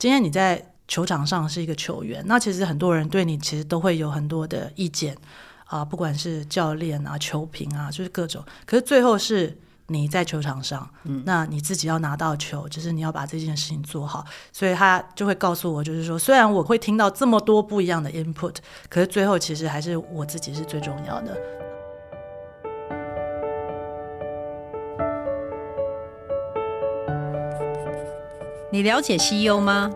今天你在球场上是一个球员，那其实很多人对你其实都会有很多的意见啊，不管是教练啊、球评啊，就是各种。可是最后是你在球场上，嗯，那你自己要拿到球，就是你要把这件事情做好。所以他就会告诉我，就是说，虽然我会听到这么多不一样的 input，可是最后其实还是我自己是最重要的。你了解 CEO 吗？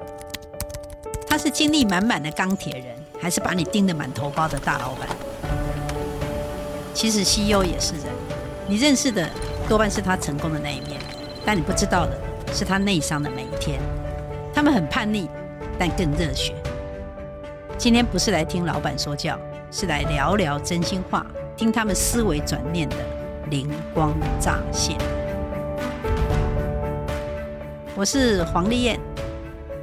他是精力满满的钢铁人，还是把你盯得满头包的大老板？其实 CEO 也是人，你认识的多半是他成功的那一面，但你不知道的是他内伤的每一天。他们很叛逆，但更热血。今天不是来听老板说教，是来聊聊真心话，听他们思维转念的灵光乍现。我是黄丽燕，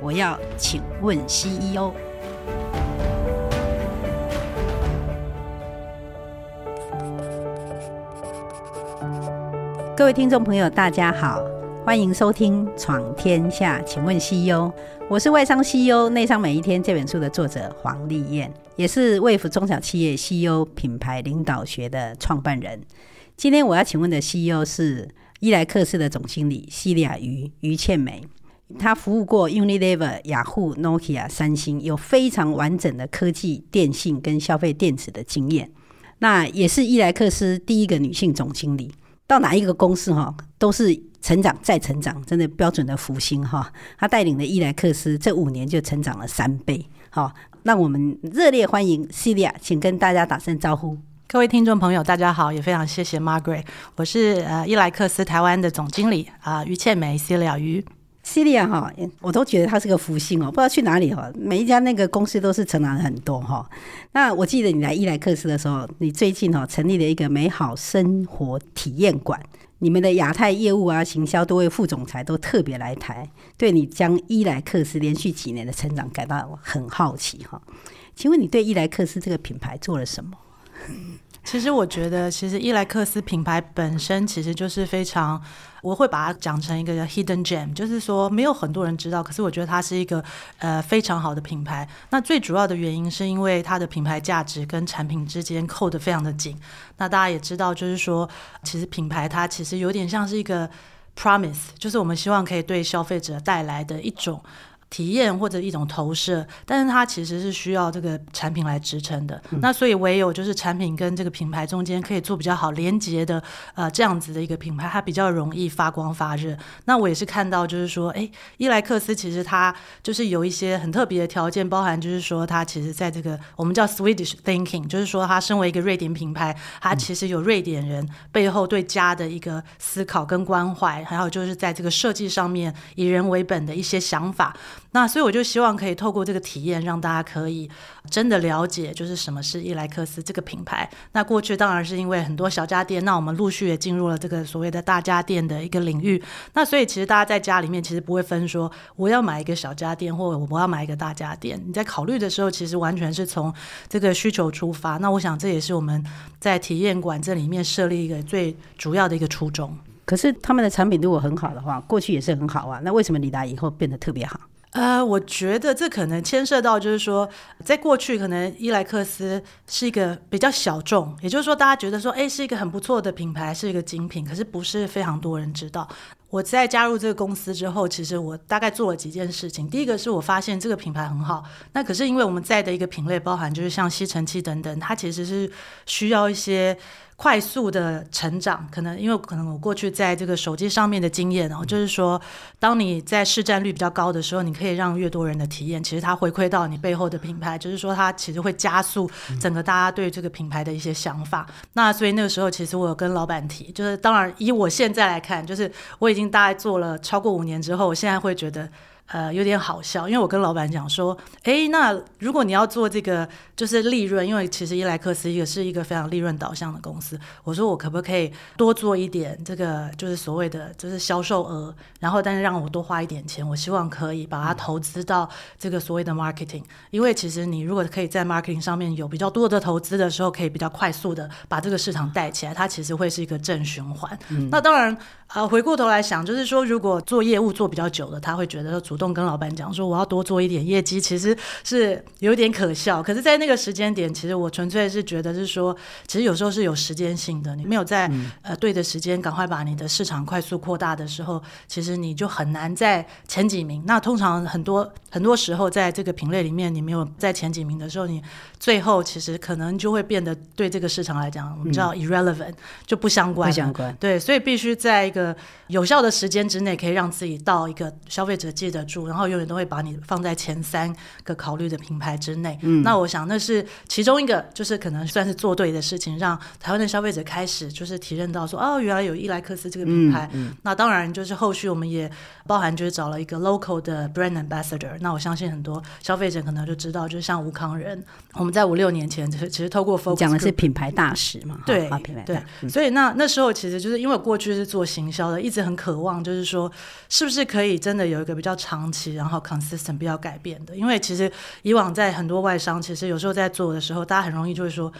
我要请问 CEO。各位听众朋友，大家好，欢迎收听《闯天下，请问 CEO》。我是外商 CEO 内商每一天这本书的作者黄丽燕，也是卫福中小企业 CEO 品牌领导学的创办人。今天我要请问的 CEO 是。伊莱克斯的总经理西利亚于于倩梅，他服务过 Unilever、雅虎、Nokia、三星，有非常完整的科技、电信跟消费电子的经验。那也是伊莱克斯第一个女性总经理，到哪一个公司哈，都是成长再成长，真的标准的福星哈。他带领的伊莱克斯这五年就成长了三倍。好，让我们热烈欢迎西利亚，请跟大家打声招呼。各位听众朋友，大家好，也非常谢谢 Margaret，我是呃伊莱克斯台湾的总经理啊、呃，于倩美 Celia 于 Celia 哈，我都觉得她是个福星哦，不知道去哪里哈，每一家那个公司都是成长很多哈。那我记得你来伊莱克斯的时候，你最近哈成立了一个美好生活体验馆，你们的亚太业务啊、行销多位副总裁都特别来台，对你将伊莱克斯连续几年的成长感到很好奇哈。请问你对伊莱克斯这个品牌做了什么？其实我觉得，其实伊莱克斯品牌本身其实就是非常，我会把它讲成一个 hidden gem，就是说没有很多人知道，可是我觉得它是一个呃非常好的品牌。那最主要的原因是因为它的品牌价值跟产品之间扣得非常的紧。那大家也知道，就是说其实品牌它其实有点像是一个 promise，就是我们希望可以对消费者带来的一种。体验或者一种投射，但是它其实是需要这个产品来支撑的。嗯、那所以唯有就是产品跟这个品牌中间可以做比较好连接的，呃，这样子的一个品牌，它比较容易发光发热。那我也是看到，就是说，哎，伊莱克斯其实它就是有一些很特别的条件，包含就是说，它其实在这个我们叫 Swedish thinking，就是说，它身为一个瑞典品牌，它其实有瑞典人背后对家的一个思考跟关怀，还有就是在这个设计上面以人为本的一些想法。那所以我就希望可以透过这个体验，让大家可以真的了解，就是什么是伊莱克斯这个品牌。那过去当然是因为很多小家电，那我们陆续也进入了这个所谓的大家电的一个领域。那所以其实大家在家里面其实不会分说我要买一个小家电，或者我要买一个大家电。你在考虑的时候，其实完全是从这个需求出发。那我想这也是我们在体验馆这里面设立一个最主要的一个初衷。可是他们的产品如果很好的话，过去也是很好啊。那为什么李达以后变得特别好？呃，我觉得这可能牵涉到，就是说，在过去可能伊莱克斯是一个比较小众，也就是说，大家觉得说，哎，是一个很不错的品牌，是一个精品，可是不是非常多人知道。我在加入这个公司之后，其实我大概做了几件事情。第一个是我发现这个品牌很好，那可是因为我们在的一个品类包含就是像吸尘器等等，它其实是需要一些。快速的成长，可能因为可能我过去在这个手机上面的经验哦，就是说，当你在市占率比较高的时候，你可以让越多人的体验，其实它回馈到你背后的品牌，就是说它其实会加速整个大家对这个品牌的一些想法。那所以那个时候，其实我有跟老板提，就是当然以我现在来看，就是我已经大概做了超过五年之后，我现在会觉得。呃，有点好笑，因为我跟老板讲说，诶，那如果你要做这个，就是利润，因为其实伊莱克斯也是一个非常利润导向的公司，我说我可不可以多做一点这个，就是所谓的就是销售额，然后但是让我多花一点钱，我希望可以把它投资到这个所谓的 marketing，因为其实你如果可以在 marketing 上面有比较多的投资的时候，可以比较快速的把这个市场带起来，它其实会是一个正循环。嗯、那当然，呃，回过头来想，就是说如果做业务做比较久的，他会觉得主动跟老板讲说我要多做一点业绩，其实是有点可笑。可是，在那个时间点，其实我纯粹是觉得是说，其实有时候是有时间性的，你没有在、嗯、呃对的时间赶快把你的市场快速扩大的时候，其实你就很难在前几名。那通常很多很多时候，在这个品类里面，你没有在前几名的时候，你最后其实可能就会变得对这个市场来讲，我们叫 irrelevant，就不相关。不相关。对，所以必须在一个有效的时间之内，可以让自己到一个消费者记得住，然后永远都会把你放在前三个考虑的品牌之内。嗯，那我想那是其中一个，就是可能算是做对的事情，让台湾的消费者开始就是体认到说，哦，原来有伊莱克斯这个品牌。嗯，嗯，那当然就是后续我们也包含就是找了一个 local 的 brand ambassador。那我相信很多消费者可能就知道，就是像吴康仁，我们在五六年前其实其实透过 focus 讲的是品牌大使嘛，对，品牌对，嗯、所以那那时候其实就是因为过去是做行销的，一直很渴望就是说，是不是可以真的有一个比较长期，然后 consistent 比较改变的？因为其实以往在很多外商，其实有时候在做的时候，大家很容易就会说，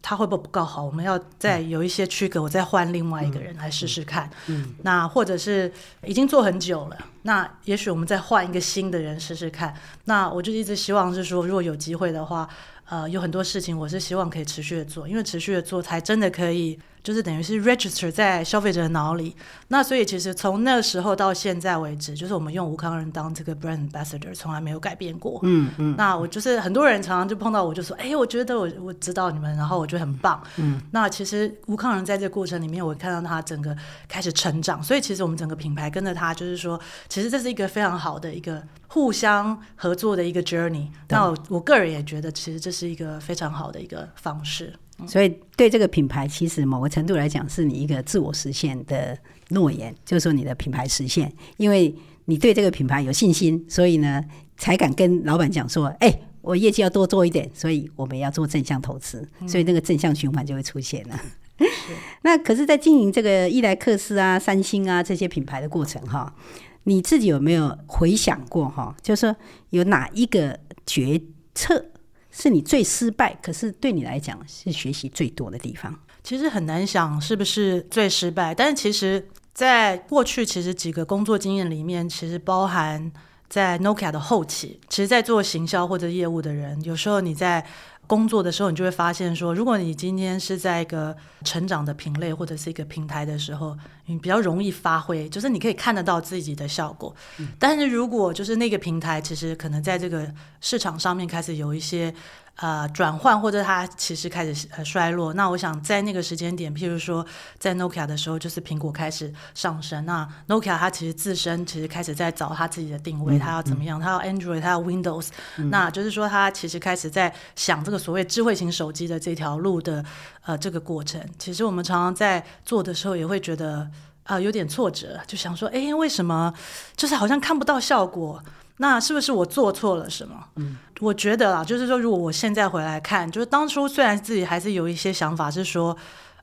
他会不会不够好？我们要再有一些区隔，我再换另外一个人来试试看。嗯，嗯，那或者是已经做很久了，那也许我们再换一个新的人试试看。那我就一直希望是说，如果有机会的话，呃，有很多事情我是希望可以持续的做，因为持续的做才真的可以。就是等于是 register 在消费者的脑里，那所以其实从那个时候到现在为止，就是我们用吴康仁当这个 brand ambassador，从来没有改变过。嗯嗯。那我就是很多人常常就碰到我就说，哎，我觉得我我知道你们，然后我觉得很棒。嗯。那其实吴康仁在这个过程里面，我看到他整个开始成长，所以其实我们整个品牌跟着他，就是说，其实这是一个非常好的一个互相合作的一个 journey。那我，我个人也觉得，其实这是一个非常好的一个方式。所以，对这个品牌，其实某个程度来讲，是你一个自我实现的诺言，就是说你的品牌实现，因为你对这个品牌有信心，所以呢，才敢跟老板讲说：“哎、欸，我业绩要多做一点，所以我们要做正向投资。”所以那个正向循环就会出现了。嗯、那可是，在经营这个伊莱克斯啊、三星啊这些品牌的过程哈，你自己有没有回想过哈？就是说，有哪一个决策？是你最失败，可是对你来讲是学习最多的地方。其实很难想是不是最失败，但是其实在过去，其实几个工作经验里面，其实包含在 Nokia 的后期，其实，在做行销或者业务的人，有时候你在。工作的时候，你就会发现说，如果你今天是在一个成长的品类或者是一个平台的时候，你比较容易发挥，就是你可以看得到自己的效果。嗯。但是如果就是那个平台，其实可能在这个市场上面开始有一些。呃，转换或者它其实开始呃衰落。那我想在那个时间点，譬如说在 Nokia 的时候，就是苹果开始上升。那 Nokia 它其实自身其实开始在找它自己的定位，它要怎么样？它要 Android，它要 Windows。那就是说，它其实开始在想这个所谓智慧型手机的这条路的呃这个过程。其实我们常常在做的时候，也会觉得啊、呃、有点挫折，就想说，哎，为什么就是好像看不到效果？那是不是我做错了什么？嗯，我觉得啊，就是说，如果我现在回来看，就是当初虽然自己还是有一些想法，是说，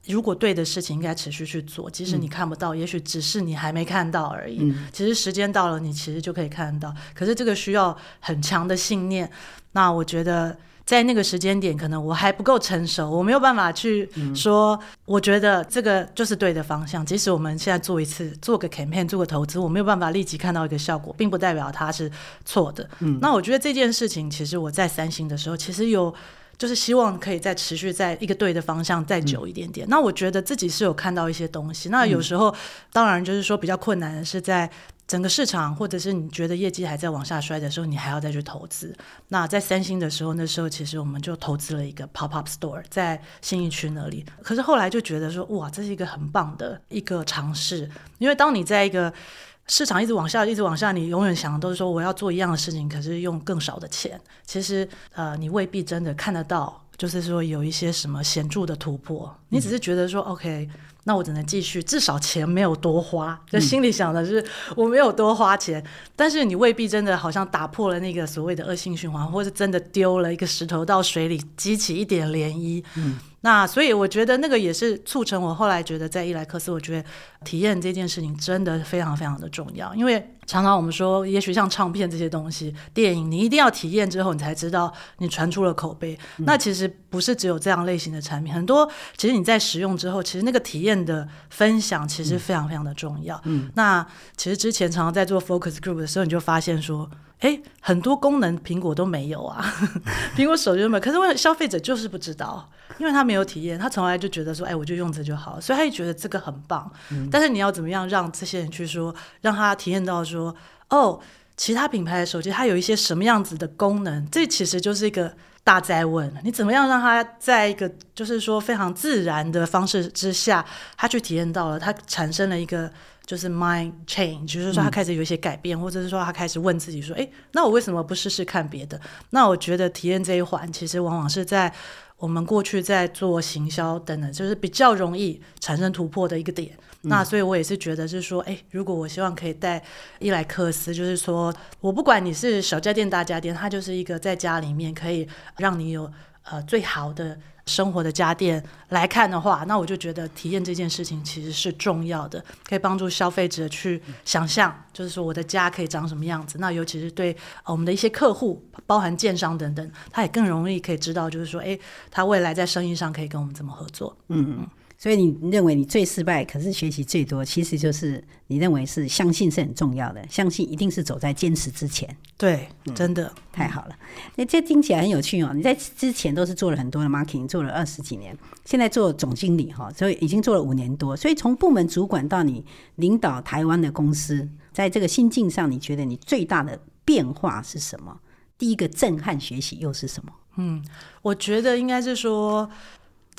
如果对的事情应该持续去做，即使你看不到，嗯、也许只是你还没看到而已。嗯，其实时间到了，你其实就可以看得到。可是这个需要很强的信念。那我觉得。在那个时间点，可能我还不够成熟，我没有办法去说，我觉得这个就是对的方向。即使我们现在做一次，做个 campaign，做个投资，我没有办法立即看到一个效果，并不代表它是错的。嗯，那我觉得这件事情，其实我在三星的时候，其实有就是希望可以再持续在一个对的方向再久一点点。那我觉得自己是有看到一些东西。那有时候，当然就是说比较困难的是在。整个市场，或者是你觉得业绩还在往下摔的时候，你还要再去投资。那在三星的时候，那时候其实我们就投资了一个 pop up store 在信义区那里。可是后来就觉得说，哇，这是一个很棒的一个尝试。因为当你在一个市场一直往下，一直往下，你永远想的都是说我要做一样的事情，可是用更少的钱。其实呃，你未必真的看得到，就是说有一些什么显著的突破。你只是觉得说、嗯、OK。那我只能继续，至少钱没有多花，就心里想的是 我没有多花钱，嗯、但是你未必真的好像打破了那个所谓的恶性循环，或是真的丢了一个石头到水里，激起一点涟漪。嗯，那所以我觉得那个也是促成我后来觉得在伊莱克斯，我觉得体验这件事情真的非常非常的重要。因为常常我们说，也许像唱片这些东西、电影，你一定要体验之后，你才知道你传出了口碑。嗯、那其实不是只有这样类型的产品，很多其实你在使用之后，其实那个体验的分享其实非常非常的重要。嗯，那其实之前常常在做 focus group 的时候，你就发现说。哎，很多功能苹果都没有啊，苹果手机都没有。可是为消费者就是不知道，因为他没有体验，他从来就觉得说，哎，我就用这就好，所以他就觉得这个很棒。嗯、但是你要怎么样让这些人去说，让他体验到说，哦，其他品牌的手机它有一些什么样子的功能？这其实就是一个大灾问。你怎么样让他在一个就是说非常自然的方式之下，他去体验到了，他产生了一个。就是 mind change，就是说他开始有一些改变，嗯、或者是说他开始问自己说：“诶，那我为什么不试试看别的？”那我觉得体验这一环，其实往往是在我们过去在做行销等等，就是比较容易产生突破的一个点。那所以我也是觉得是说，诶，如果我希望可以带伊莱克斯，就是说我不管你是小家电大家电，它就是一个在家里面可以让你有呃最好的。生活的家电来看的话，那我就觉得体验这件事情其实是重要的，可以帮助消费者去想象，就是说我的家可以长什么样子。那尤其是对我们的一些客户，包含建商等等，他也更容易可以知道，就是说，诶，他未来在生意上可以跟我们怎么合作。嗯嗯。所以你认为你最失败，可是学习最多，其实就是你认为是相信是很重要的，相信一定是走在坚持之前。对，真的、嗯、太好了。那这听起来很有趣哦。你在之前都是做了很多的 marketing，做了二十几年，现在做总经理哈，所以已经做了五年多。所以从部门主管到你领导台湾的公司，在这个心境上，你觉得你最大的变化是什么？第一个震撼学习又是什么？嗯，我觉得应该是说。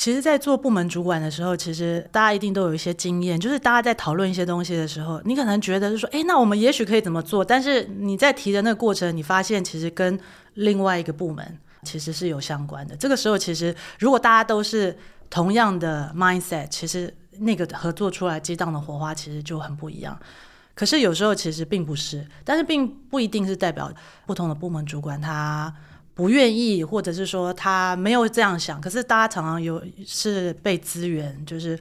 其实，在做部门主管的时候，其实大家一定都有一些经验，就是大家在讨论一些东西的时候，你可能觉得是说，哎，那我们也许可以怎么做？但是你在提的那个过程，你发现其实跟另外一个部门其实是有相关的。这个时候，其实如果大家都是同样的 mindset，其实那个合作出来激荡的火花其实就很不一样。可是有时候其实并不是，但是并不一定是代表不同的部门主管他。不愿意，或者是说他没有这样想，可是大家常常有是被资源就是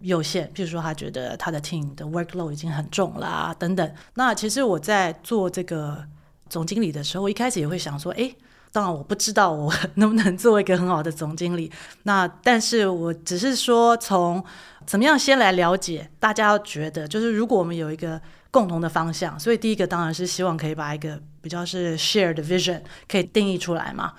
有限，譬如说他觉得他的 team 的 workload 已经很重啦等等。那其实我在做这个总经理的时候，我一开始也会想说，诶，当然我不知道我能不能做一个很好的总经理。那但是我只是说从怎么样先来了解，大家觉得就是如果我们有一个。共同的方向，所以第一个当然是希望可以把一个比较是 shared vision 可以定义出来嘛。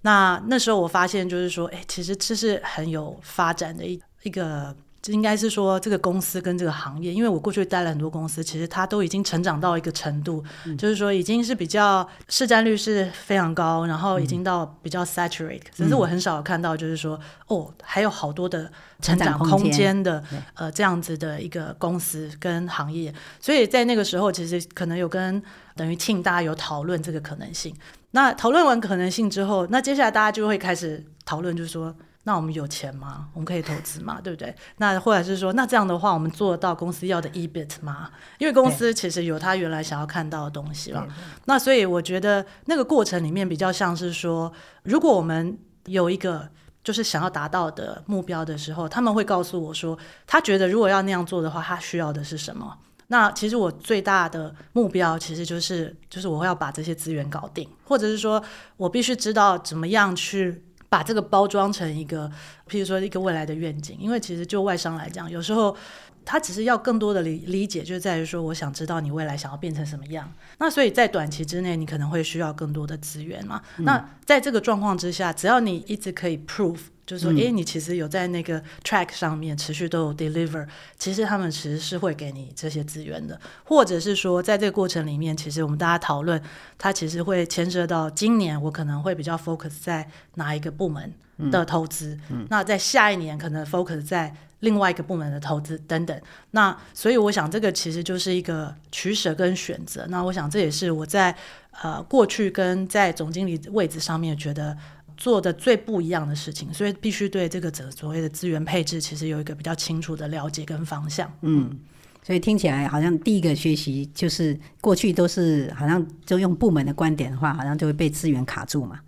那那时候我发现就是说，哎，其实这是很有发展的一一个。这应该是说，这个公司跟这个行业，因为我过去待了很多公司，其实它都已经成长到一个程度，嗯、就是说已经是比较市占率是非常高，然后已经到比较 saturate，只、嗯、是我很少看到就是说，哦，还有好多的成长空间的，呃，这样子的一个公司跟行业，所以在那个时候，其实可能有跟等于 team 大家有讨论这个可能性。那讨论完可能性之后，那接下来大家就会开始讨论，就是说。那我们有钱吗？我们可以投资吗？对不对？那或者是说，那这样的话，我们做得到公司要的 EBIT 吗？因为公司其实有他原来想要看到的东西了。那所以我觉得那个过程里面比较像是说，如果我们有一个就是想要达到的目标的时候，他们会告诉我说，他觉得如果要那样做的话，他需要的是什么？那其实我最大的目标其实就是就是我会要把这些资源搞定，或者是说我必须知道怎么样去。把这个包装成一个，譬如说一个未来的愿景，因为其实就外商来讲，有时候他只是要更多的理理解，就在于说，我想知道你未来想要变成什么样。那所以在短期之内，你可能会需要更多的资源嘛。嗯、那在这个状况之下，只要你一直可以 prove。就是说，诶，你其实有在那个 track 上面持续都有 deliver，其实他们其实是会给你这些资源的，或者是说，在这个过程里面，其实我们大家讨论，它其实会牵涉到今年我可能会比较 focus 在哪一个部门的投资，嗯嗯、那在下一年可能 focus 在另外一个部门的投资等等。那所以我想，这个其实就是一个取舍跟选择。那我想这也是我在呃过去跟在总经理位置上面觉得。做的最不一样的事情，所以必须对这个所谓的资源配置，其实有一个比较清楚的了解跟方向。嗯，所以听起来好像第一个学习就是过去都是好像就用部门的观点的话，好像就会被资源卡住嘛。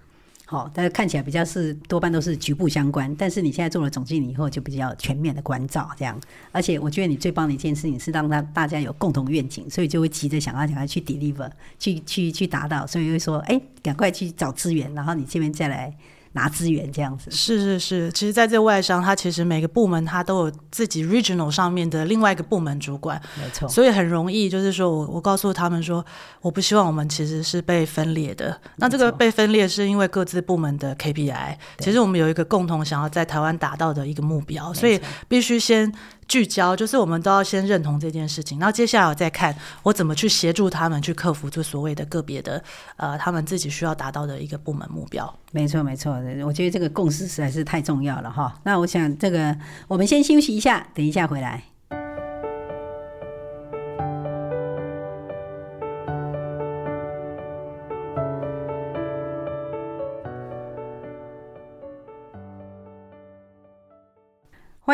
好，但是看起来比较是多半都是局部相关。但是你现在做了总经理以后，就比较全面的关照这样。而且我觉得你最棒的一件事情是让他大家有共同愿景，所以就会急着想要想要去 deliver，去去去达到，所以会说，哎，赶快去找资源，然后你这边再来。拿资源这样子。是是是，其实在这外商，它其实每个部门它都有自己 regional 上面的另外一个部门主管，没错，所以很容易就是说我我告诉他们说，我不希望我们其实是被分裂的。那这个被分裂是因为各自部门的 KPI，其实我们有一个共同想要在台湾达到的一个目标，所以必须先。聚焦就是我们都要先认同这件事情，然后接下来我再看我怎么去协助他们去克服这所谓的个别的呃他们自己需要达到的一个部门目标。没错没错，我觉得这个共识实在是太重要了哈。那我想这个我们先休息一下，等一下回来。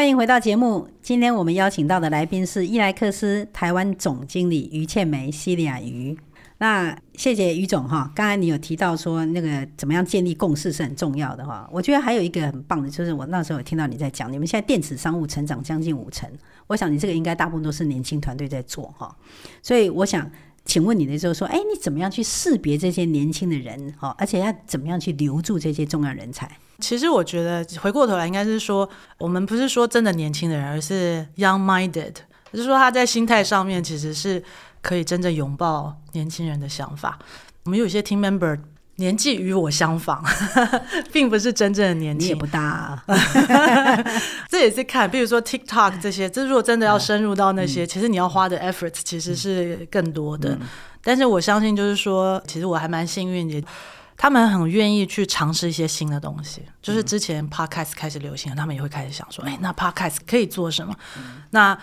欢迎回到节目。今天我们邀请到的来宾是伊莱克斯台湾总经理于倩梅西利亚于。那谢谢于总哈。刚才你有提到说那个怎么样建立共识是很重要的哈。我觉得还有一个很棒的，就是我那时候有听到你在讲，你们现在电子商务成长将近五成。我想你这个应该大部分都是年轻团队在做哈。所以我想请问你的时候说，哎，你怎么样去识别这些年轻的人哈？而且要怎么样去留住这些重要人才？其实我觉得回过头来应该是说，我们不是说真的年轻的人，而是 young-minded，就是说他在心态上面其实是可以真正拥抱年轻人的想法。我们有一些 team member 年纪与我相仿，并不是真正的年纪，也不大啊。这也是看，比如说 TikTok 这些，这如果真的要深入到那些，嗯、其实你要花的 effort 其实是更多的。嗯、但是我相信，就是说，其实我还蛮幸运的。他们很愿意去尝试一些新的东西，就是之前 podcast 开始流行了，他们也会开始想说，哎，那 podcast 可以做什么？那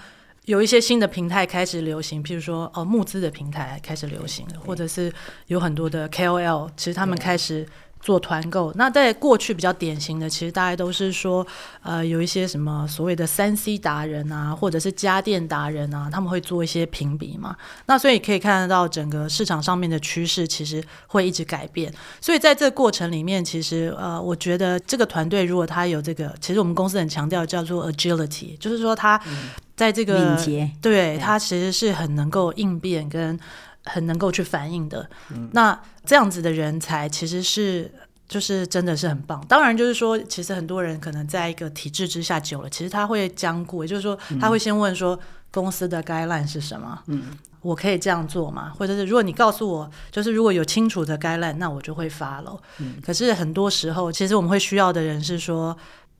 有一些新的平台开始流行，譬如说，哦，募资的平台开始流行了，或者是有很多的 KOL，其实他们开始。做团购，那在过去比较典型的，其实大家都是说，呃，有一些什么所谓的三 C 达人啊，或者是家电达人啊，他们会做一些评比嘛。那所以可以看得到整个市场上面的趋势，其实会一直改变。所以在这个过程里面，其实呃，我觉得这个团队如果他有这个，其实我们公司很强调叫做 agility，就是说他在这个敏捷，对，他其实是很能够应变跟。很能够去反应的，那这样子的人才其实是就是真的是很棒。当然，就是说，其实很多人可能在一个体制之下久了，其实他会僵固，也就是说，他会先问说公司的 guideline 是什么？嗯，我可以这样做吗？或者是如果你告诉我，就是如果有清楚的 guideline，那我就会 follow。嗯，可是很多时候，其实我们会需要的人是说，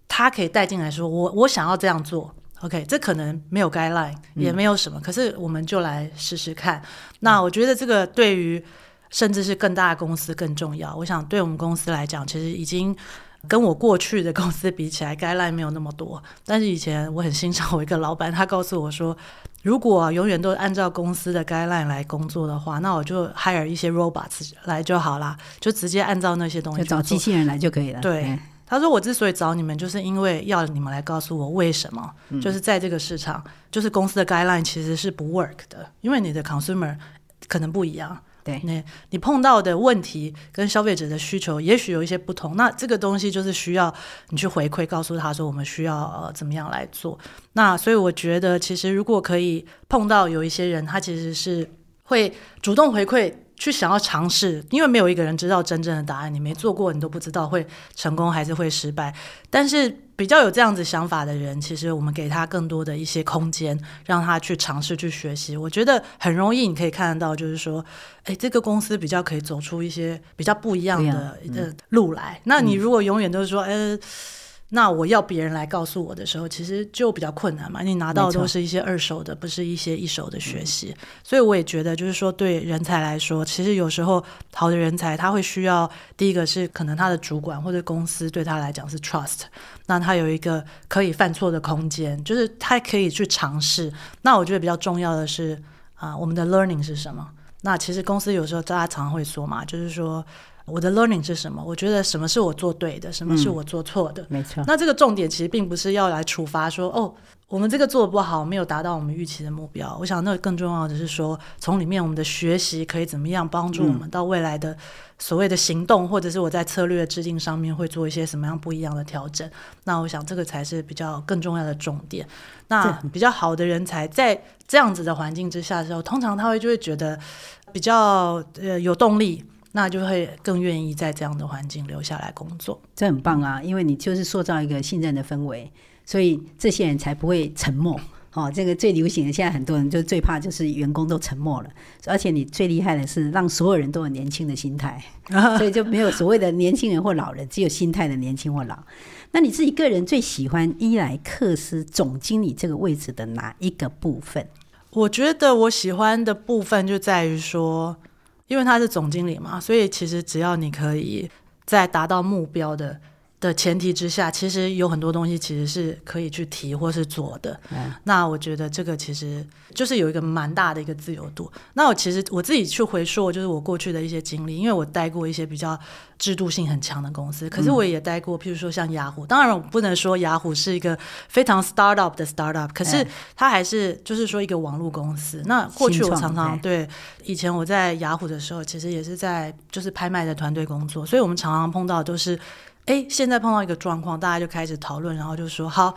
他可以带进来说，我我想要这样做。OK，这可能没有 guideline，也没有什么，嗯、可是我们就来试试看。那我觉得这个对于甚至是更大的公司更重要。我想对我们公司来讲，其实已经跟我过去的公司比起来，guideline 没有那么多。但是以前我很欣赏我一个老板，他告诉我说，如果永远都按照公司的 guideline 来工作的话，那我就 hire 一些 robots 来就好啦，就直接按照那些东西，就找机器人来就可以了。对。嗯他说：“我之所以找你们，就是因为要你们来告诉我为什么，嗯、就是在这个市场，就是公司的 guideline 其实是不 work 的，因为你的 consumer 可能不一样，对，你你碰到的问题跟消费者的需求也许有一些不同，那这个东西就是需要你去回馈，告诉他说我们需要呃怎么样来做。那所以我觉得，其实如果可以碰到有一些人，他其实是会主动回馈。”去想要尝试，因为没有一个人知道真正的答案，你没做过，你都不知道会成功还是会失败。但是比较有这样子想法的人，其实我们给他更多的一些空间，让他去尝试去学习。我觉得很容易，你可以看得到，就是说，哎，这个公司比较可以走出一些比较不一样的的路来。那你如果永远都是说，哎。那我要别人来告诉我的时候，其实就比较困难嘛。你拿到的都是一些二手的，不是一些一手的学习。所以我也觉得，就是说对人才来说，其实有时候好的人才他会需要第一个是可能他的主管或者公司对他来讲是 trust，那他有一个可以犯错的空间，就是他可以去尝试。那我觉得比较重要的是啊，我们的 learning 是什么？那其实公司有时候大家常常会说嘛，就是说。我的 learning 是什么？我觉得什么是我做对的，什么是我做错的？嗯、没错。那这个重点其实并不是要来处罚说，哦，我们这个做的不好，没有达到我们预期的目标。我想，那更重要的是说，从里面我们的学习可以怎么样帮助我们到未来的所谓的行动，嗯、或者是我在策略制定上面会做一些什么样不一样的调整。那我想，这个才是比较更重要的重点。那比较好的人才在这样子的环境之下的时候，通常他会就会觉得比较呃有动力。那就会更愿意在这样的环境留下来工作，这很棒啊！因为你就是塑造一个信任的氛围，所以这些人才不会沉默。哦，这个最流行的，现在很多人就最怕就是员工都沉默了。而且你最厉害的是让所有人都有年轻的心态，所以就没有所谓的年轻人或老人，只有心态的年轻或老。那你自己个人最喜欢伊莱克斯总经理这个位置的哪一个部分？我觉得我喜欢的部分就在于说。因为他是总经理嘛，所以其实只要你可以在达到目标的的前提之下，其实有很多东西其实是可以去提或是做的。嗯，那我觉得这个其实就是有一个蛮大的一个自由度。那我其实我自己去回溯，就是我过去的一些经历，因为我待过一些比较制度性很强的公司，可是我也待过，譬如说像雅虎。当然，我不能说雅虎是一个非常 startup 的 startup，可是它还是就是说一个网络公司。那过去我常常对以前我在雅虎的时候，其实也是在就是拍卖的团队工作，所以我们常常碰到都是。哎，现在碰到一个状况，大家就开始讨论，然后就说好，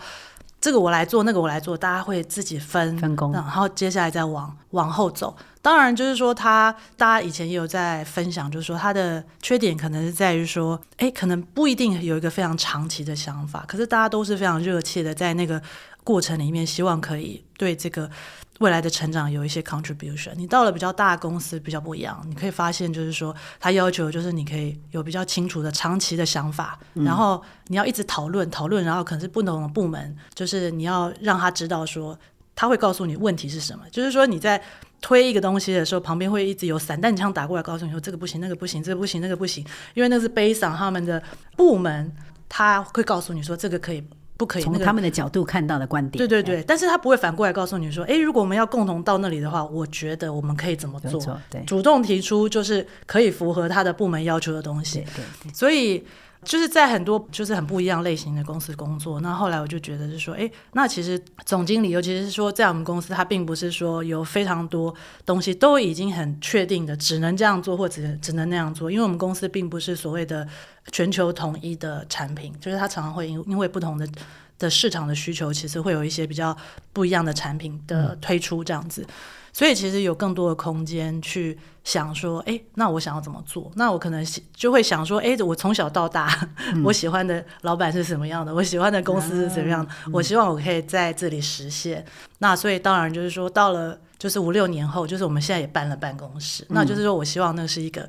这个我来做，那个我来做，大家会自己分分工，然后接下来再往往后走。当然，就是说他，大家以前也有在分享，就是说他的缺点可能是在于说，哎，可能不一定有一个非常长期的想法，可是大家都是非常热切的，在那个过程里面，希望可以对这个。未来的成长有一些 contribution，你到了比较大公司比较不一样，你可以发现就是说，他要求就是你可以有比较清楚的长期的想法，嗯、然后你要一直讨论讨论，然后可能是不同的部门，就是你要让他知道说，他会告诉你问题是什么，就是说你在推一个东西的时候，旁边会一直有散弹枪打过来，告诉你说这个不行，那个不行，这个不行，那个不行，因为那是 based on 他们的部门，他会告诉你说这个可以。不可以从他们的角度看到的观点，对对对，但是他不会反过来告诉你说，哎，如果我们要共同到那里的话，我觉得我们可以怎么做？对，主动提出就是可以符合他的部门要求的东西。对对，所以就是在很多就是很不一样类型的公司工作，那后来我就觉得是说，哎，那其实总经理，尤其是说在我们公司，他并不是说有非常多东西都已经很确定的，只能这样做或者只能那样做，因为我们公司并不是所谓的。全球统一的产品，就是它常常会因因为不同的的市场的需求，其实会有一些比较不一样的产品的推出这样子，嗯、所以其实有更多的空间去想说，哎，那我想要怎么做？那我可能就会想说，哎，我从小到大，嗯、我喜欢的老板是什么样的？我喜欢的公司是怎么样的？嗯、我希望我可以在这里实现。那所以当然就是说，到了就是五六年后，就是我们现在也搬了办公室，嗯、那就是说我希望那是一个。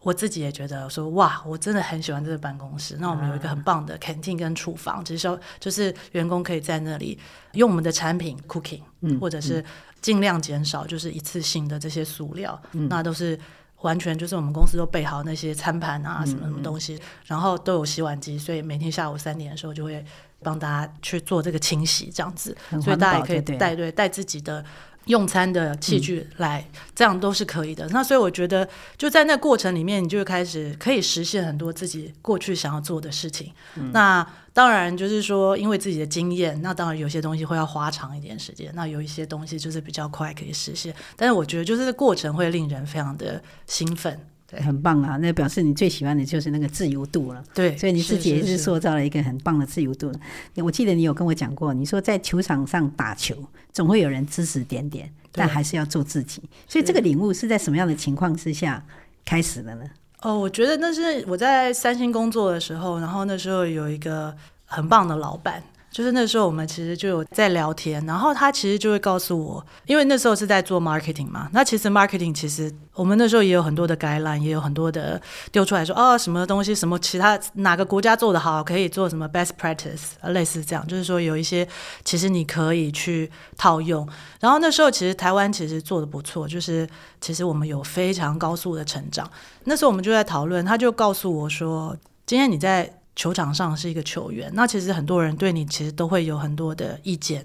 我自己也觉得说哇，我真的很喜欢这个办公室。那我们有一个很棒的 canteen 跟厨房，只是说就是员工可以在那里用我们的产品 cooking，嗯，或者是尽量减少就是一次性的这些塑料，嗯，那都是完全就是我们公司都备好那些餐盘啊什么什么东西，嗯。嗯，然后都有洗碗机，所以每天下午三点的时候就会帮大家去做这个清洗，这样子，所以大家也可以带对带自己的。用餐的器具来，嗯、这样都是可以的。那所以我觉得，就在那过程里面，你就会开始可以实现很多自己过去想要做的事情。嗯、那当然就是说，因为自己的经验，那当然有些东西会要花长一点时间。那有一些东西就是比较快可以实现。但是我觉得，就是过程会令人非常的兴奋。对，很棒啊！那表示你最喜欢的就是那个自由度了。对，所以你自己也是塑造了一个很棒的自由度。我记得你有跟我讲过，你说在球场上打球，总会有人指指点点，但还是要做自己。所以这个领悟是在什么样的情况之下开始的呢？哦，我觉得那是我在三星工作的时候，然后那时候有一个很棒的老板。就是那时候，我们其实就有在聊天，然后他其实就会告诉我，因为那时候是在做 marketing 嘛。那其实 marketing 其实我们那时候也有很多的 guideline，也有很多的丢出来说，哦，什么东西，什么其他哪个国家做的好，可以做什么 best practice，类似这样，就是说有一些其实你可以去套用。然后那时候其实台湾其实做的不错，就是其实我们有非常高速的成长。那时候我们就在讨论，他就告诉我说，今天你在。球场上是一个球员，那其实很多人对你其实都会有很多的意见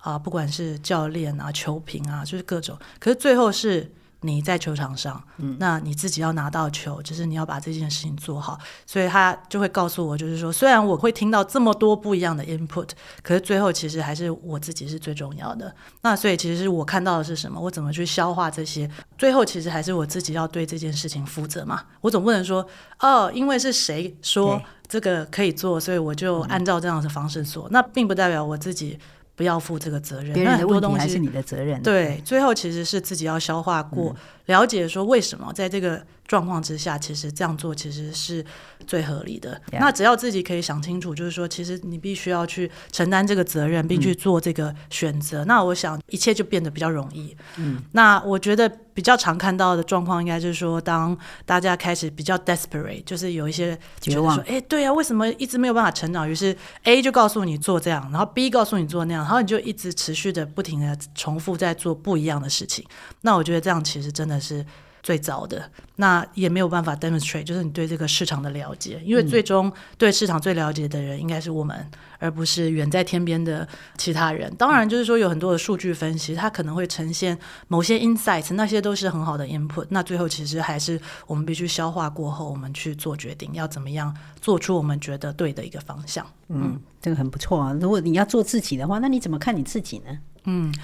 啊，不管是教练啊、球评啊，就是各种。可是最后是你在球场上，嗯，那你自己要拿到球，就是你要把这件事情做好。所以他就会告诉我，就是说，虽然我会听到这么多不一样的 input，可是最后其实还是我自己是最重要的。那所以其实是我看到的是什么，我怎么去消化这些，最后其实还是我自己要对这件事情负责嘛。我总不能说，哦，因为是谁说这个可以做，所以我就按照这样的方式做，那并不代表我自己。不要负这个责任，别人的问题还是你的责任。对，最后其实是自己要消化过，嗯、了解说为什么在这个状况之下，其实这样做其实是最合理的。Yeah. 那只要自己可以想清楚，就是说，其实你必须要去承担这个责任，并去做这个选择。嗯、那我想一切就变得比较容易。嗯，那我觉得。比较常看到的状况，应该就是说，当大家开始比较 desperate，就是有一些绝望说，哎，对呀，为什么一直没有办法成长？于是 A 就告诉你做这样，然后 B 告诉你做那样，然后你就一直持续的不停的重复在做不一样的事情。那我觉得这样其实真的是。最早的那也没有办法 demonstrate，就是你对这个市场的了解，因为最终对市场最了解的人应该是我们，而不是远在天边的其他人。当然，就是说有很多的数据分析，它可能会呈现某些 insights，那些都是很好的 input。那最后其实还是我们必须消化过后，我们去做决定，要怎么样做出我们觉得对的一个方向。嗯，这个很不错啊。如果你要做自己的话，那你怎么看你自己呢？嗯，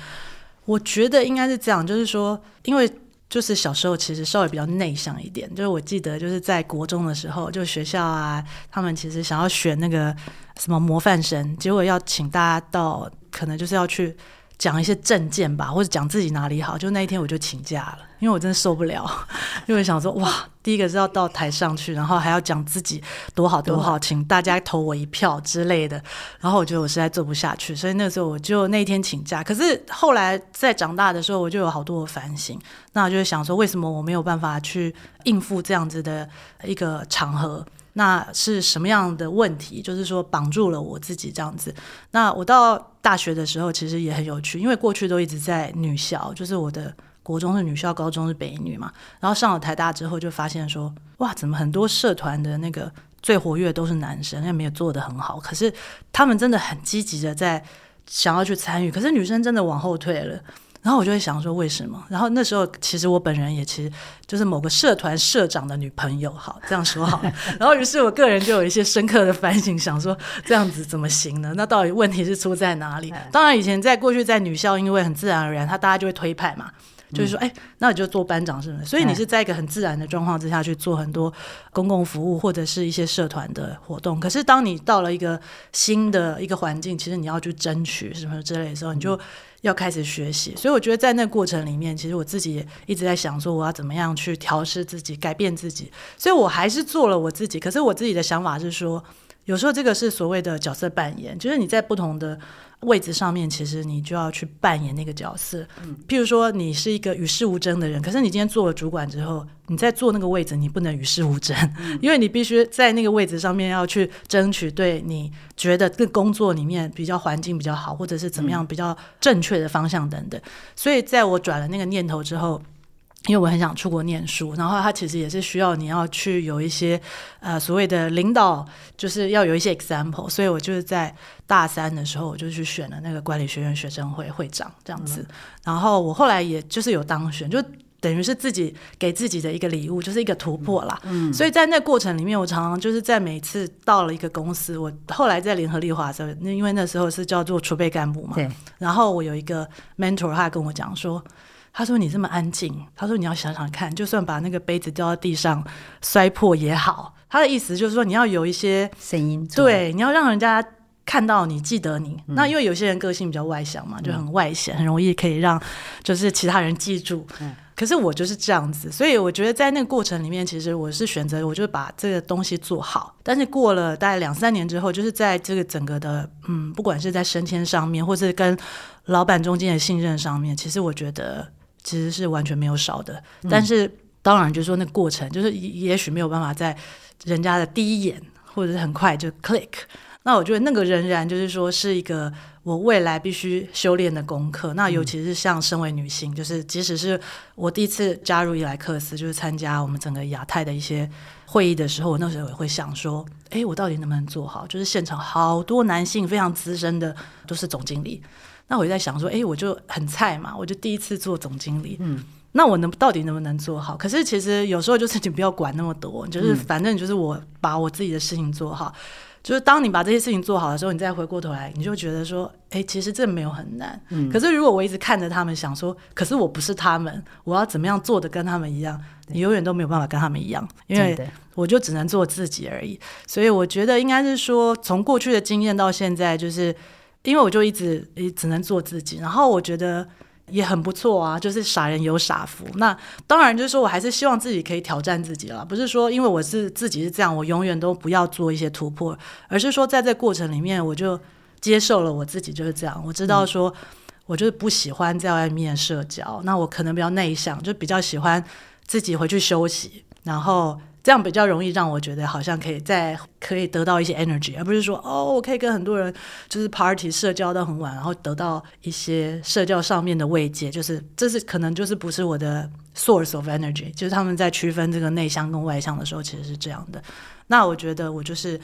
我觉得应该是这样，就是说，因为。就是小时候其实稍微比较内向一点，就是我记得就是在国中的时候，就学校啊，他们其实想要选那个什么模范生，结果要请大家到，可能就是要去。讲一些证件吧，或者讲自己哪里好，就那一天我就请假了，因为我真的受不了，因为想说哇，第一个是要到台上去，然后还要讲自己多好多好，请大家投我一票之类的，然后我觉得我实在做不下去，所以那时候我就那天请假。可是后来在长大的时候，我就有好多的反省，那我就想说，为什么我没有办法去应付这样子的一个场合？那是什么样的问题？就是说绑住了我自己这样子。那我到大学的时候，其实也很有趣，因为过去都一直在女校，就是我的国中是女校，高中是北女嘛。然后上了台大之后，就发现说，哇，怎么很多社团的那个最活跃都是男生，也没有做得很好。可是他们真的很积极的在想要去参与，可是女生真的往后退了。然后我就会想说为什么？然后那时候其实我本人也其实就是某个社团社长的女朋友，好这样说好。然后于是我个人就有一些深刻的反省，想说这样子怎么行呢？那到底问题是出在哪里？当然以前在过去在女校，因为很自然而然，他大家就会推派嘛。就是说，哎，那你就做班长是不是？所以你是在一个很自然的状况之下去做很多公共服务或者是一些社团的活动。可是当你到了一个新的一个环境，其实你要去争取什么之类的时候，你就要开始学习。所以我觉得在那过程里面，其实我自己也一直在想说，我要怎么样去调试自己、改变自己。所以我还是做了我自己。可是我自己的想法是说，有时候这个是所谓的角色扮演，就是你在不同的。位置上面，其实你就要去扮演那个角色。嗯，譬如说，你是一个与世无争的人，可是你今天做了主管之后，你在做那个位置，你不能与世无争，嗯，因为你必须在那个位置上面要去争取对你觉得这工作里面比较环境比较好，或者是怎么样比较正确的方向等等。所以，在我转了那个念头之后。因为我很想出国念书，然后他其实也是需要你要去有一些呃所谓的领导，就是要有一些 example，所以我就是在大三的时候我就去选了那个管理学院学生会会长这样子，嗯、然后我后来也就是有当选，就等于是自己给自己的一个礼物，就是一个突破啦。嗯，所以在那过程里面，我常常就是在每次到了一个公司，我后来在联合利华的时候，那因为那时候是叫做储备干部嘛，对，然后我有一个 mentor，他跟我讲说。他说：“你这么安静。”他说：“你要想想看，就算把那个杯子掉到地上摔破也好。”他的意思就是说，你要有一些声音，对，你要让人家看到你，记得你。嗯、那因为有些人个性比较外向嘛，就很外显，很容易可以让就是其他人记住。嗯、可是我就是这样子，所以我觉得在那个过程里面，其实我是选择，我就把这个东西做好。但是过了大概两三年之后，就是在这个整个的嗯，不管是在升迁上面，或是跟老板中间的信任上面，其实我觉得。其实是完全没有少的，但是当然就是说那过程，就是也许没有办法在人家的第一眼或者是很快就 click。那我觉得那个仍然就是说是一个我未来必须修炼的功课。那尤其是像身为女性，就是即使是我第一次加入伊莱克斯，就是参加我们整个亚太的一些会议的时候，我那时候也会想说，哎，我到底能不能做好？就是现场好多男性非常资深的都是总经理。那我就在想说，哎，我就很菜嘛，我就第一次做总经理，嗯，那我能到底能不能做好？可是其实有时候就是你不要管那么多，就是反正就是我把我自己的事情做好。嗯、就是当你把这些事情做好的时候，你再回过头来，你就觉得说，哎、欸，其实这没有很难。嗯、可是如果我一直看着他们，想说，可是我不是他们，我要怎么样做的跟他们一样？你永远都没有办法跟他们一样，因为我就只能做自己而已。所以我觉得应该是说，从过去的经验到现在，就是因为我就一直也只能做自己，然后我觉得。也很不错啊，就是傻人有傻福。那当然就是说我还是希望自己可以挑战自己了，不是说因为我是自己是这样，我永远都不要做一些突破，而是说在这过程里面，我就接受了我自己就是这样。我知道说，我就是不喜欢在外面社交，那我可能比较内向，就比较喜欢自己回去休息，然后。这样比较容易让我觉得好像可以再可以得到一些 energy，而不是说哦，我可以跟很多人就是 party 社交到很晚，然后得到一些社交上面的慰藉，就是这是可能就是不是我的 source of energy，就是他们在区分这个内向跟外向的时候，其实是这样的。那我觉得我就是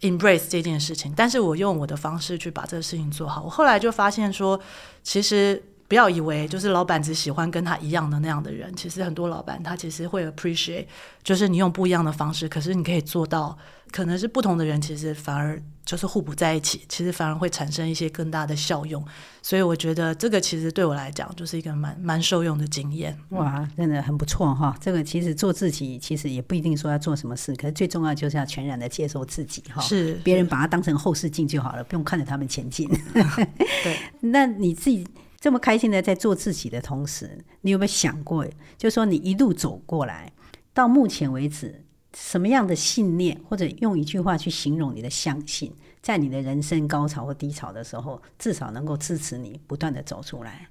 embrace 这件事情，但是我用我的方式去把这个事情做好。我后来就发现说，其实。不要以为就是老板只喜欢跟他一样的那样的人，其实很多老板他其实会 appreciate，就是你用不一样的方式，可是你可以做到，可能是不同的人其实反而就是互补在一起，其实反而会产生一些更大的效用。所以我觉得这个其实对我来讲就是一个蛮蛮受用的经验。哇，真的很不错哈！这个其实做自己其实也不一定说要做什么事，可是最重要就是要全然的接受自己哈。是别人把它当成后视镜就好了，不用看着他们前进。对，那你自己。这么开心的在做自己的同时，你有没有想过，就是说你一路走过来，到目前为止，什么样的信念，或者用一句话去形容你的相信，在你的人生高潮或低潮的时候，至少能够支持你不断的走出来。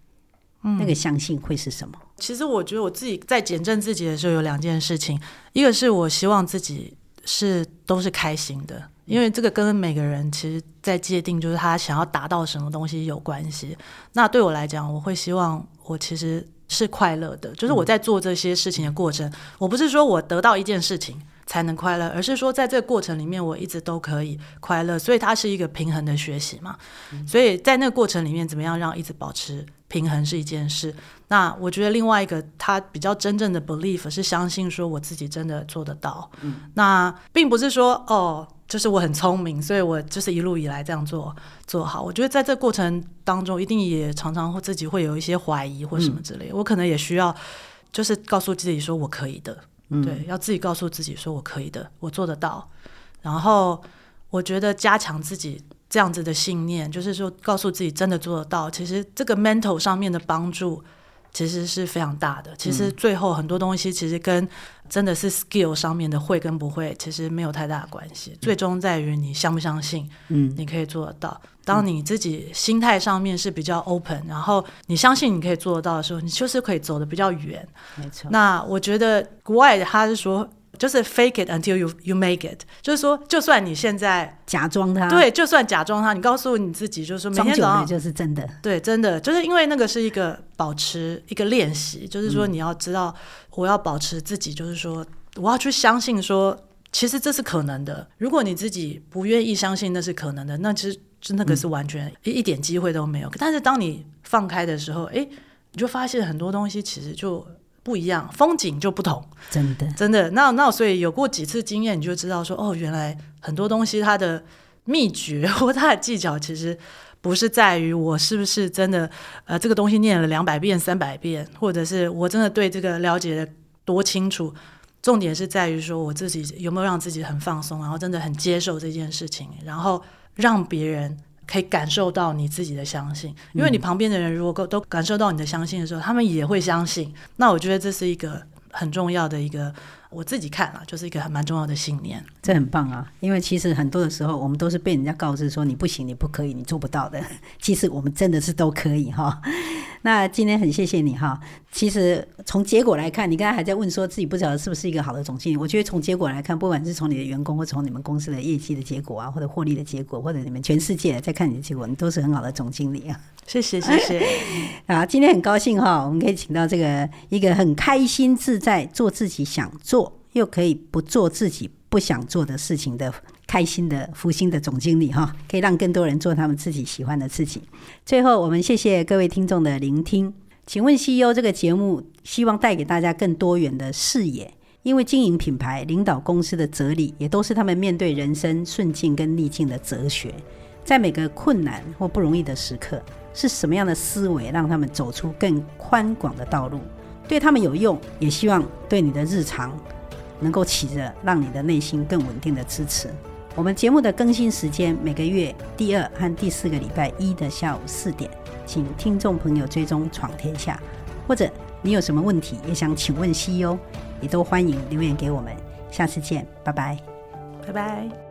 嗯，那个相信会是什么？其实我觉得我自己在检证自己的时候，有两件事情，一个是我希望自己是都是开心的。因为这个跟每个人其实，在界定就是他想要达到什么东西有关系。那对我来讲，我会希望我其实是快乐的，就是我在做这些事情的过程，嗯、我不是说我得到一件事情才能快乐，而是说在这个过程里面，我一直都可以快乐。所以它是一个平衡的学习嘛。嗯、所以在那个过程里面，怎么样让一直保持平衡是一件事。那我觉得另外一个，他比较真正的 belief 是相信说我自己真的做得到。嗯、那并不是说哦。就是我很聪明，所以我就是一路以来这样做做好。我觉得在这过程当中，一定也常常会自己会有一些怀疑或什么之类。嗯、我可能也需要，就是告诉自己说我可以的，嗯、对，要自己告诉自己说我可以的，我做得到。然后我觉得加强自己这样子的信念，就是说告诉自己真的做得到。其实这个 mental 上面的帮助。其实是非常大的。其实最后很多东西，其实跟真的是 skill 上面的会跟不会，其实没有太大的关系。最终在于你相不相信，嗯，你可以做得到。当你自己心态上面是比较 open，然后你相信你可以做得到的时候，你就是可以走得比较远。没错。那我觉得国外他是说。就是 fake it until you you make it，就是说，就算你现在假装他，对，就算假装他，你告诉你自己，就是说每天早上就是真的，对，真的，就是因为那个是一个保持一个练习，就是说你要知道，我要保持自己，就是说我要去相信说，其实这是可能的。如果你自己不愿意相信那是可能的，那其实就那个是完全一一点机会都没有。但是当你放开的时候，哎，你就发现很多东西其实就。不一样，风景就不同，真的，真的。那那所以有过几次经验，你就知道说，哦，原来很多东西它的秘诀 或它的技巧，其实不是在于我是不是真的，呃，这个东西念了两百遍、三百遍，或者是我真的对这个了解的多清楚。重点是在于说，我自己有没有让自己很放松，然后真的很接受这件事情，然后让别人。可以感受到你自己的相信，因为你旁边的人如果都感受到你的相信的时候，他们也会相信。那我觉得这是一个很重要的一个。我自己看啊，就是一个很蛮重要的信念，这很棒啊！因为其实很多的时候，我们都是被人家告知说你不行，你不可以，你做不到的。其实我们真的是都可以哈。那今天很谢谢你哈。其实从结果来看，你刚才还在问说自己不晓得是不是一个好的总经理。我觉得从结果来看，不管是从你的员工，或从你们公司的业绩的结果啊，或者获利的结果，或者你们全世界在看你的结果，你都是很好的总经理啊。谢谢谢谢。啊，今天很高兴哈，我们可以请到这个一个很开心自在做自己想做。又可以不做自己不想做的事情的开心的福星的总经理哈，可以让更多人做他们自己喜欢的自己。最后，我们谢谢各位听众的聆听。请问 CEO 这个节目希望带给大家更多元的视野，因为经营品牌、领导公司的哲理，也都是他们面对人生顺境跟逆境的哲学。在每个困难或不容易的时刻，是什么样的思维让他们走出更宽广的道路？对他们有用，也希望对你的日常能够起着让你的内心更稳定的支持。我们节目的更新时间每个月第二和第四个礼拜一的下午四点，请听众朋友追踪闯天下，或者你有什么问题也想请问西优也都欢迎留言给我们。下次见，拜拜，拜拜。